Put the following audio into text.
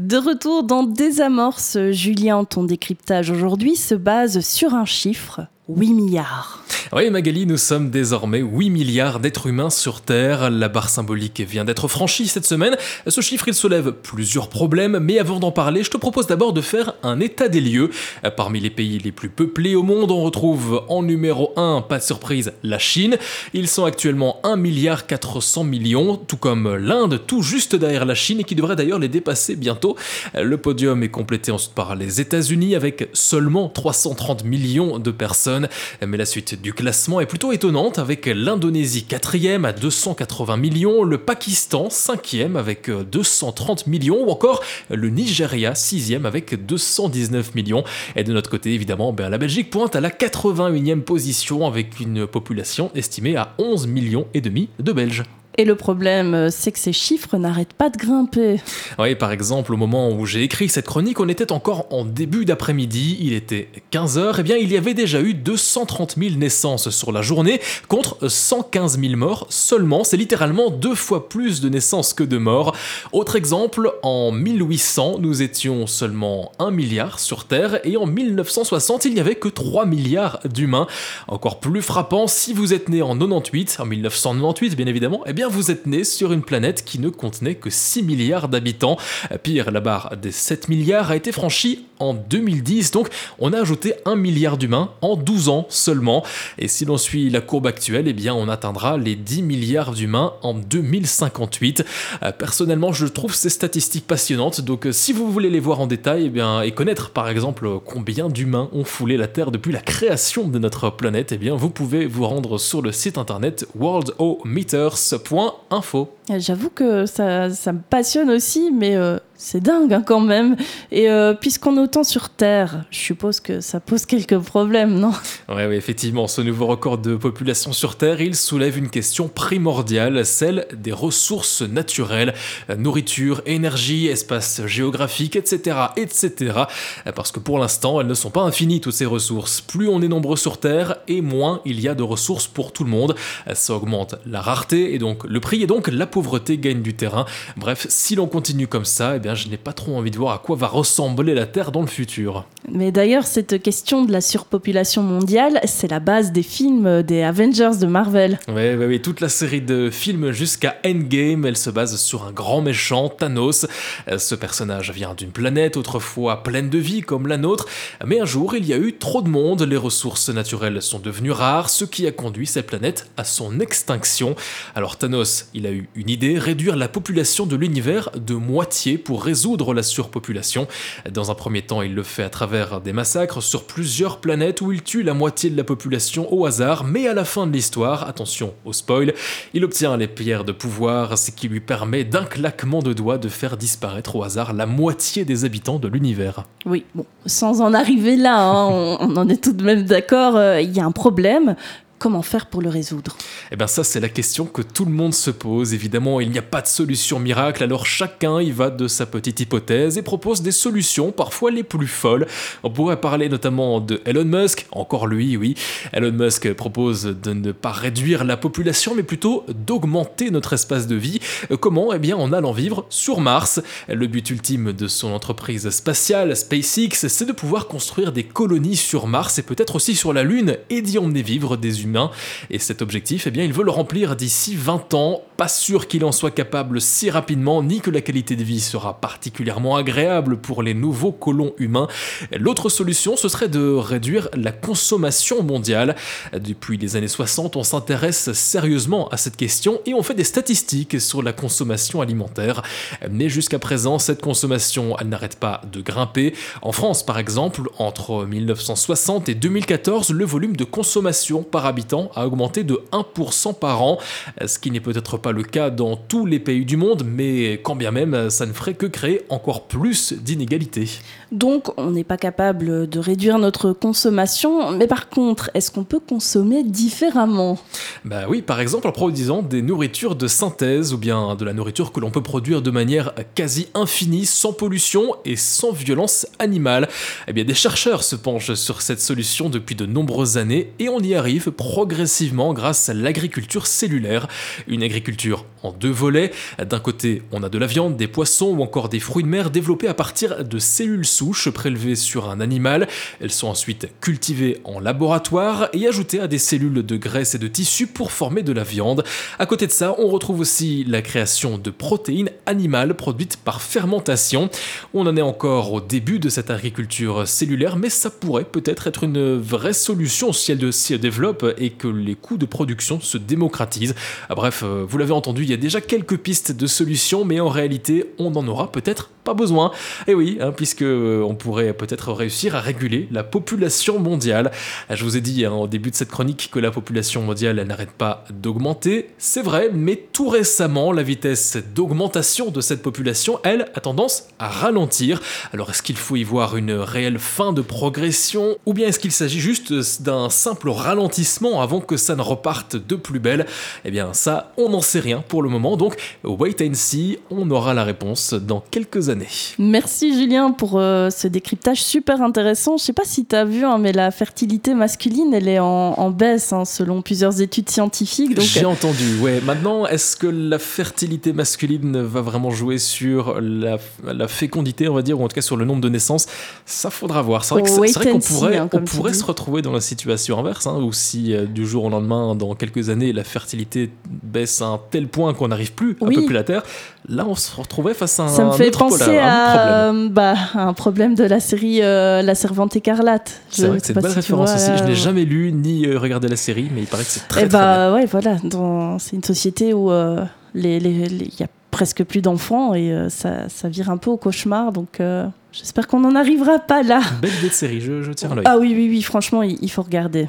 De retour dans Désamorce, Julien, ton décryptage aujourd'hui se base sur un chiffre, 8 milliards. Oui, Magali, nous sommes désormais 8 milliards d'êtres humains sur Terre. La barre symbolique vient d'être franchie cette semaine. Ce chiffre, il soulève plusieurs problèmes, mais avant d'en parler, je te propose d'abord de faire un état des lieux. Parmi les pays les plus peuplés au monde, on retrouve en numéro 1, pas de surprise, la Chine. Ils sont actuellement 1 milliard 400 millions, tout comme l'Inde, tout juste derrière la Chine, et qui devrait d'ailleurs les dépasser bientôt. Le podium est complété ensuite par les États-Unis avec seulement 330 millions de personnes. Mais la suite du classement est plutôt étonnante avec l'Indonésie 4e à 280 millions, le Pakistan 5e avec 230 millions ou encore le Nigeria 6e avec 219 millions. Et de notre côté évidemment, ben, la Belgique pointe à la 81e position avec une population estimée à 11 millions et demi de Belges. Et le problème, euh, c'est que ces chiffres n'arrêtent pas de grimper. Oui, par exemple, au moment où j'ai écrit cette chronique, on était encore en début d'après-midi, il était 15h, et bien il y avait déjà eu 230 000 naissances sur la journée, contre 115 000 morts seulement. C'est littéralement deux fois plus de naissances que de morts. Autre exemple, en 1800, nous étions seulement 1 milliard sur Terre, et en 1960, il n'y avait que 3 milliards d'humains. Encore plus frappant, si vous êtes né en 98, en 1998 bien évidemment, eh bien vous êtes né sur une planète qui ne contenait que 6 milliards d'habitants. Pire, la barre des 7 milliards a été franchie en 2010, donc on a ajouté 1 milliard d'humains en 12 ans seulement. Et si l'on suit la courbe actuelle, eh bien on atteindra les 10 milliards d'humains en 2058. Personnellement, je trouve ces statistiques passionnantes, donc si vous voulez les voir en détail, eh bien, et connaître par exemple combien d'humains ont foulé la Terre depuis la création de notre planète, eh bien vous pouvez vous rendre sur le site internet worldometers.com. J'avoue que ça, ça, me passionne aussi, mais euh, c'est dingue hein, quand même. Et euh, puisqu'on est autant sur Terre, je suppose que ça pose quelques problèmes, non? Oui, effectivement, ce nouveau record de population sur Terre, il soulève une question primordiale, celle des ressources naturelles, nourriture, énergie, espace géographique, etc., etc. Parce que pour l'instant, elles ne sont pas infinies, toutes ces ressources. Plus on est nombreux sur Terre, et moins il y a de ressources pour tout le monde. Ça augmente la rareté et donc le prix, et donc la pauvreté gagne du terrain. Bref, si l'on continue comme ça, eh bien, je n'ai pas trop envie de voir à quoi va ressembler la Terre dans le futur. Mais d'ailleurs, cette question de la surpopulation mondiale, c'est la base des films des Avengers de Marvel. Oui, oui, oui, toute la série de films jusqu'à Endgame, elle se base sur un grand méchant, Thanos. Euh, ce personnage vient d'une planète autrefois pleine de vie comme la nôtre, mais un jour il y a eu trop de monde, les ressources naturelles sont devenues rares, ce qui a conduit cette planète à son extinction. Alors Thanos, il a eu une idée, réduire la population de l'univers de moitié pour résoudre la surpopulation. Dans un premier temps, il le fait à travers des massacres sur plusieurs planètes où il tue la moitié de la population au hasard, mais à la fin de l'histoire, attention au spoil, il obtient les pierres de pouvoir, ce qui lui permet d'un claquement de doigts de faire disparaître au hasard la moitié des habitants de l'univers. Oui, bon, sans en arriver là, hein, on, en est tout de même d'accord, euh, il y a un problème. Comment faire pour le résoudre? Eh bien ça c'est la question que tout le monde se pose. Évidemment, il n'y a pas de solution miracle, alors chacun y va de sa petite hypothèse et propose des solutions parfois les plus folles. On pourrait parler notamment de Elon Musk, encore lui, oui. Elon Musk propose de ne pas réduire la population mais plutôt d'augmenter notre espace de vie. Comment? Eh bien en allant vivre sur Mars. Le but ultime de son entreprise spatiale, SpaceX, c'est de pouvoir construire des colonies sur Mars et peut-être aussi sur la Lune et d'y emmener vivre des humains et cet objectif, eh bien, il veut le remplir d'ici 20 ans. Pas sûr qu'il en soit capable si rapidement, ni que la qualité de vie sera particulièrement agréable pour les nouveaux colons humains. L'autre solution, ce serait de réduire la consommation mondiale. Depuis les années 60, on s'intéresse sérieusement à cette question et on fait des statistiques sur la consommation alimentaire. Mais jusqu'à présent, cette consommation, elle n'arrête pas de grimper. En France, par exemple, entre 1960 et 2014, le volume de consommation par habitant a augmenté de 1% par an, ce qui n'est peut-être pas le cas dans tous les pays du monde, mais quand bien même, ça ne ferait que créer encore plus d'inégalités. Donc on n'est pas capable de réduire notre consommation, mais par contre, est-ce qu'on peut consommer différemment? Bah oui, par exemple en produisant des nourritures de synthèse ou bien de la nourriture que l'on peut produire de manière quasi infinie, sans pollution et sans violence animale. Eh bien des chercheurs se penchent sur cette solution depuis de nombreuses années et on y arrive progressivement grâce à l'agriculture cellulaire. Une agriculture en deux volets. D'un côté, on a de la viande, des poissons ou encore des fruits de mer développés à partir de cellules souches prélevées sur un animal. Elles sont ensuite cultivées en laboratoire et ajoutées à des cellules de graisse et de tissu pour former de la viande. À côté de ça, on retrouve aussi la création de protéines animales produites par fermentation. On en est encore au début de cette agriculture cellulaire, mais ça pourrait peut-être être une vraie solution si elle se développe et que les coûts de production se démocratisent. Ah, bref, euh, vous l'avez entendu, il y a déjà quelques pistes de solutions, mais en réalité, on n'en aura peut-être pas besoin. Et oui, hein, puisque euh, on pourrait peut-être réussir à réguler la population mondiale. Ah, je vous ai dit hein, au début de cette chronique que la population mondiale n'arrête pas d'augmenter. C'est vrai, mais tout récemment, la vitesse d'augmentation de cette population, elle, a tendance à ralentir. Alors est-ce qu'il faut y voir une réelle fin de progression ou bien est-ce qu'il s'agit juste d'un simple ralentissement avant que ça ne reparte de plus belle? Eh bien ça, on n'en sait rien pour le moment, donc wait and see, on aura la réponse dans quelques années. Merci Julien pour euh, ce décryptage super intéressant. Je sais pas si tu as vu, hein, mais la fertilité masculine, elle est en, baisse hein, selon plusieurs études scientifiques. J'ai entendu, ouais. Maintenant, est-ce que la fertilité masculine va vraiment jouer sur la, fécondité, on va dire, ou en tout cas sur le nombre de naissances? Ça faudra voir. C'est vrai qu'on pourrait, hein, on pourrait se retrouver dans la situation inverse, où si euh, du jour au lendemain, dans quelques années, la fertilité baisse à un tel point qu'on n'arrive plus à peupler la Terre, là on se retrouvait face à un, Ça me fait penser à, un, bah, un problème de la série euh, La Servante écarlate. C'est vrai que c'est une belle référence aussi. Je n'ai jamais lu ni euh, regardé la série, mais il paraît que c'est très, Et eh bah, Ouais, voilà. C'est une société où il les, les, y a presque plus d'enfants et ça, ça, vire un peu au cauchemar. Donc j'espère qu'on n'en arrivera pas là. Belle idée de série, je, je tiens l'œil. Ah oui, oui, oui, franchement, il, il faut regarder.